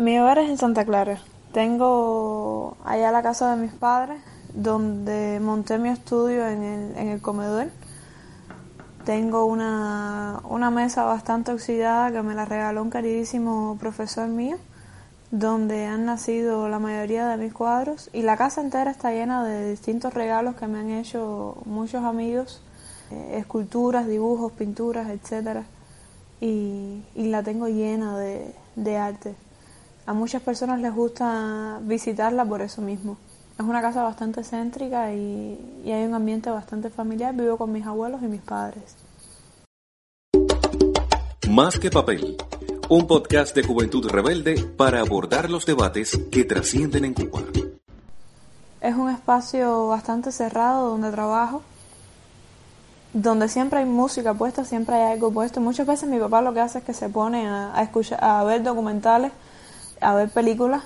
Mi hogar es en Santa Clara. Tengo allá la casa de mis padres, donde monté mi estudio en el, en el comedor. Tengo una, mesa bastante oxidada que me la regaló un queridísimo profesor mío, donde han nacido la mayoría de mis cuadros. Y la casa entera está llena de distintos regalos que me han hecho muchos amigos, eh, esculturas, dibujos, pinturas, etcétera. Y, la tengo llena de arte. A muchas personas les gusta visitarla por eso mismo. Es una casa bastante céntrica y, y hay un ambiente bastante familiar. Vivo con mis abuelos y mis padres. Más que papel. Un podcast de Juventud Rebelde para abordar los debates que trascienden en Cuba. Es un espacio bastante cerrado donde trabajo, donde siempre hay música puesta, siempre hay algo puesto. Muchas veces mi papá lo que hace es que se pone a, a escuchar, a ver documentales a ver películas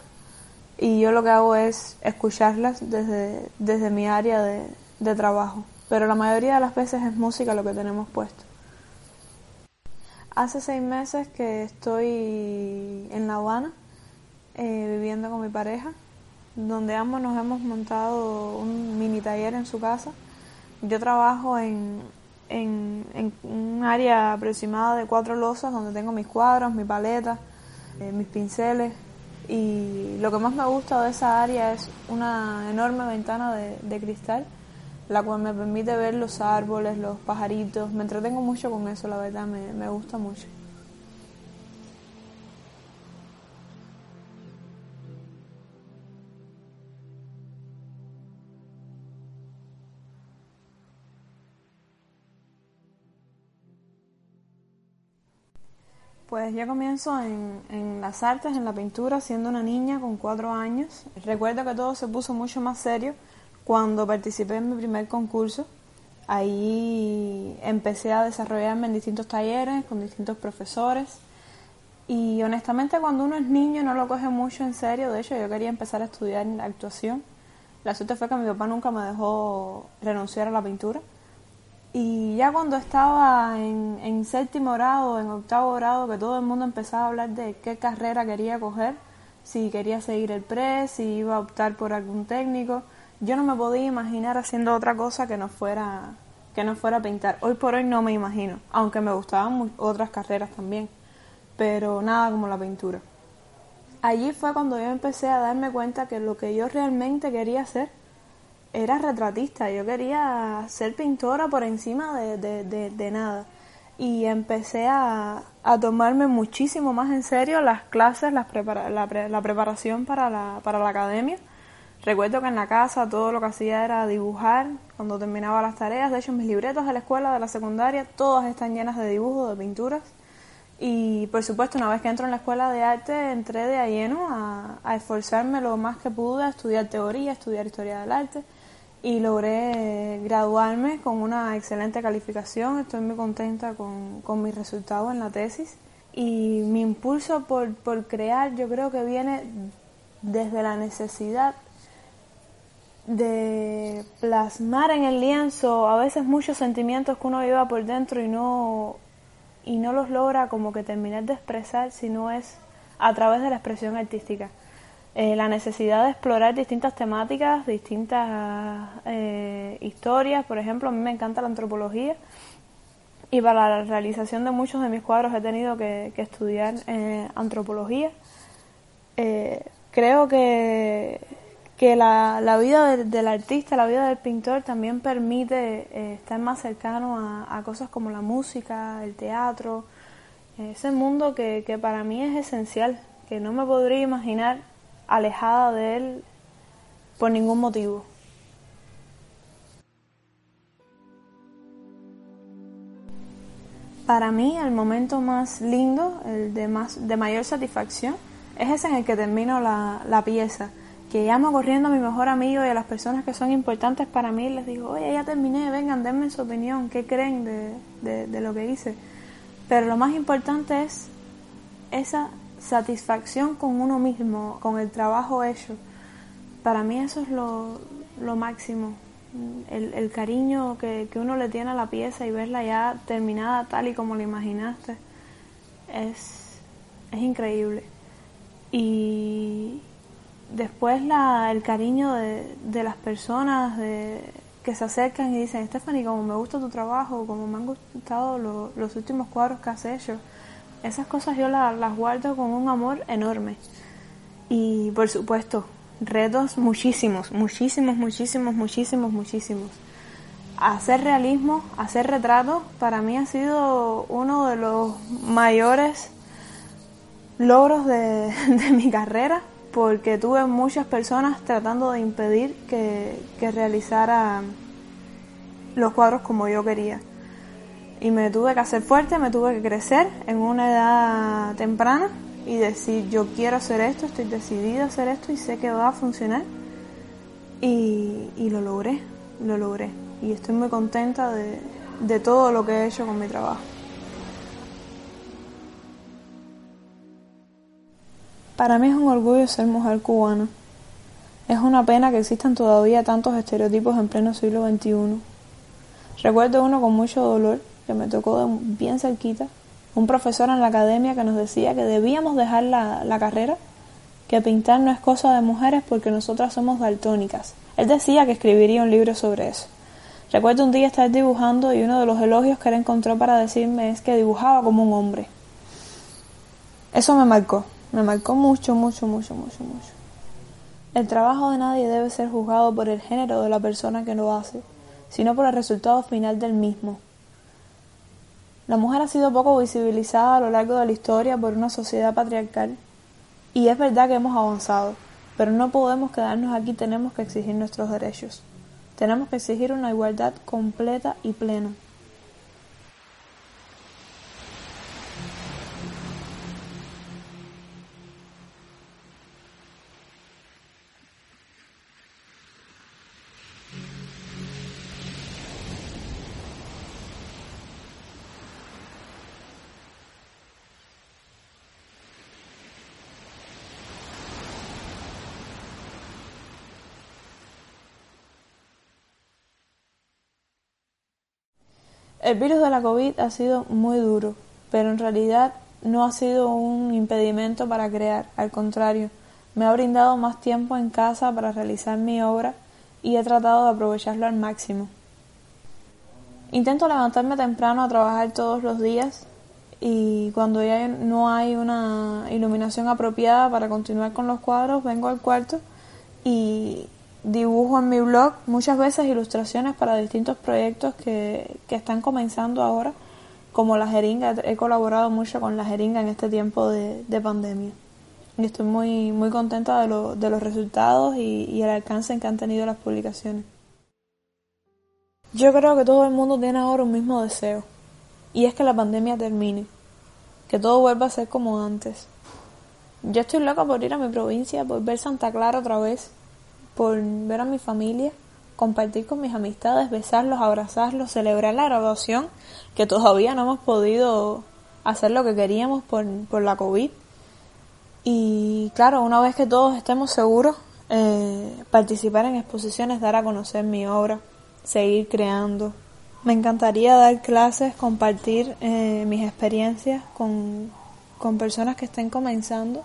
y yo lo que hago es escucharlas desde, desde mi área de, de trabajo. Pero la mayoría de las veces es música lo que tenemos puesto. Hace seis meses que estoy en La Habana eh, viviendo con mi pareja, donde ambos nos hemos montado un mini taller en su casa. Yo trabajo en, en, en un área aproximada de cuatro losas donde tengo mis cuadros, mi paleta, eh, mis pinceles y lo que más me gusta de esa área es una enorme ventana de, de, cristal, la cual me permite ver los árboles, los pajaritos. Me entretengo mucho con eso, la verdad, me, me gusta mucho. Pues yo comienzo en, las artes, en la pintura, siendo una niña con cuatro años. Recuerdo que todo se puso mucho más serio cuando participé en mi primer concurso. Ahí empecé a desarrollarme en distintos talleres, con distintos profesores. Y honestamente cuando uno es niño no lo coge mucho en serio. De hecho yo quería empezar a estudiar actuación. La suerte fue que mi papá nunca me dejó renunciar a la pintura. Y ya cuando estaba en, en, séptimo grado, en octavo grado, que todo el mundo empezaba a hablar de qué carrera quería coger, si quería seguir el pre, si iba a optar por algún técnico, yo no me podía imaginar haciendo otra cosa que no fuera que no fuera pintar. Hoy por hoy no me imagino, aunque me gustaban otras carreras también, pero nada como la pintura. Allí fue cuando yo empecé a darme cuenta que lo que yo realmente quería hacer era retratista, yo quería ser pintora por encima de, de, de, nada. Y empecé a, a, tomarme muchísimo más en serio las clases, las prepara, la, pre, la, preparación para la, para la academia. Recuerdo que en la casa todo lo que hacía era dibujar cuando terminaba las tareas. De hecho, mis libretos de la escuela, de la secundaria, todas están llenas de dibujos, de pinturas. Y por supuesto, una vez que entro en la escuela de arte, entré de lleno a, a esforzarme lo más que pude, a estudiar teoría, a estudiar historia del arte y logré graduarme con una excelente calificación. Estoy muy contenta con, con mis resultados en la tesis. Y mi impulso por, por, crear yo creo que viene desde la necesidad de plasmar en el lienzo a veces muchos sentimientos que uno lleva por dentro y no, y no los logra como que terminar de expresar, sino es a través de la expresión artística eh, la necesidad de explorar distintas temáticas, distintas eh, historias. Por ejemplo, a mí me encanta la antropología y para la realización de muchos de mis cuadros he tenido que, estudiar eh, antropología. creo que, que la, la vida del, del, artista, la vida del pintor también permite estar más cercano a, a, cosas como la música, el teatro, ese mundo que, que para mí es esencial, que no me podría imaginar alejada de él por ningún motivo. para mí el momento más lindo, el de, más, de mayor satisfacción, es ese en el que termino la, la pieza. Que llamo corriendo a mi mejor amigo y a las personas que son importantes para mí les digo, oye, ya terminé, vengan, denme su opinión, ¿qué creen de, de, de lo que hice? Pero lo más importante es esa satisfacción con uno mismo, con el trabajo hecho. Para mí eso es lo, lo máximo. El, el cariño que, que, uno le tiene a la pieza y verla ya terminada tal y como la imaginaste es, es increíble. Y después la, el cariño de, de las personas de, que se acercan y dicen, Stephanie, como me gusta tu trabajo, como me han gustado lo, los últimos cuadros que has hecho, esas cosas yo la, las guardo con un amor enorme. Y por supuesto, retos muchísimos, muchísimos, muchísimos, muchísimos, muchísimos. Hacer realismo, hacer retratos, para mí ha sido uno de los mayores logros de, mi carrera, porque tuve muchas personas tratando de impedir que realizara los cuadros como yo quería. Y me tuve que hacer fuerte, me tuve que crecer en una edad temprana y decir yo quiero hacer esto, estoy decidida a hacer esto y sé que va a funcionar. Y, y lo logré, lo logré. Y estoy muy contenta de, de todo lo que he hecho con mi trabajo. Para mí es un orgullo ser mujer cubana. Es una pena que existan todavía tantos estereotipos en pleno siglo XXI. Recuerdo uno con mucho dolor que me tocó bien cerquita, un profesor en la academia que nos decía que debíamos dejar la, la carrera, que pintar no es cosa de mujeres porque nosotras somos daltónicas. Él decía que escribiría un libro sobre eso. Recuerdo un día estar dibujando y uno de los elogios que él encontró para decirme es que dibujaba como un hombre. Eso me marcó, me marcó mucho, mucho, mucho, mucho, mucho. El trabajo de nadie debe ser juzgado por el género de la persona que lo hace, sino por el resultado final del mismo. La mujer ha sido poco visibilizada a lo largo de la historia por una sociedad patriarcal y es verdad que hemos avanzado, pero no podemos quedarnos aquí, tenemos que exigir nuestros derechos. Tenemos que exigir una igualdad completa y plena. El virus de la COVID ha sido muy duro, pero en realidad no ha sido un impedimento para crear, al contrario, me ha brindado más tiempo en casa para realizar mi obra y he tratado de aprovecharlo al máximo. Intento levantarme temprano a trabajar todos los días y cuando ya no hay una iluminación apropiada para continuar con los cuadros, vengo al cuarto y dibujo en mi blog muchas veces ilustraciones para distintos proyectos que, que están comenzando ahora, como la jeringa. He colaborado mucho con la jeringa en este tiempo de, de pandemia. Y estoy muy, muy contenta de, lo, de los resultados y, y el alcance en que han tenido las publicaciones. Yo creo que todo el mundo tiene ahora un mismo deseo, y es que la pandemia termine, que todo vuelva a ser como antes. Yo estoy loca por ir a mi provincia, por ver Santa Clara otra vez, por ver a mi familia, compartir con mis amistades, besarlos, abrazarlos, celebrar la graduación, que todavía no hemos podido hacer lo que queríamos por, por la COVID. Y claro, una vez que todos estemos seguros, eh, participar en exposiciones, dar a conocer mi obra, seguir creando. Me encantaría dar clases, compartir eh, mis experiencias con, con personas que estén comenzando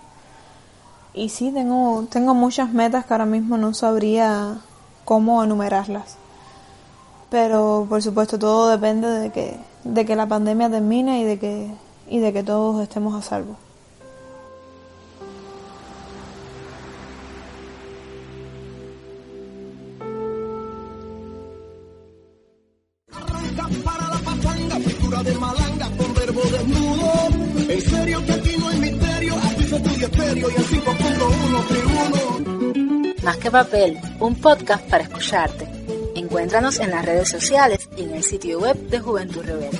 y sí, tengo, tengo muchas metas que ahora mismo no sabría cómo enumerarlas. Pero por supuesto todo depende de que, de que la pandemia termine y de que, y de que todos estemos a salvo. Para la de malanga verbo desnudo. En serio estéreo y en 5.1 tribuno. Más que papel, un podcast para escucharte en Encuéntranos en las redes sociales y en el sitio web de Juventud Rebelde.